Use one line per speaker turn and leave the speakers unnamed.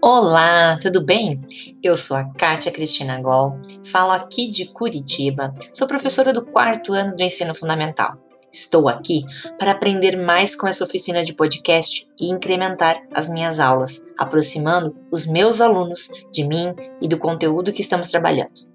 Olá, tudo bem? Eu sou a Kátia Cristina Gol, falo aqui de Curitiba, sou professora do quarto ano do ensino fundamental. Estou aqui para aprender mais com essa oficina de podcast e incrementar as minhas aulas, aproximando os meus alunos de mim e do conteúdo que estamos trabalhando.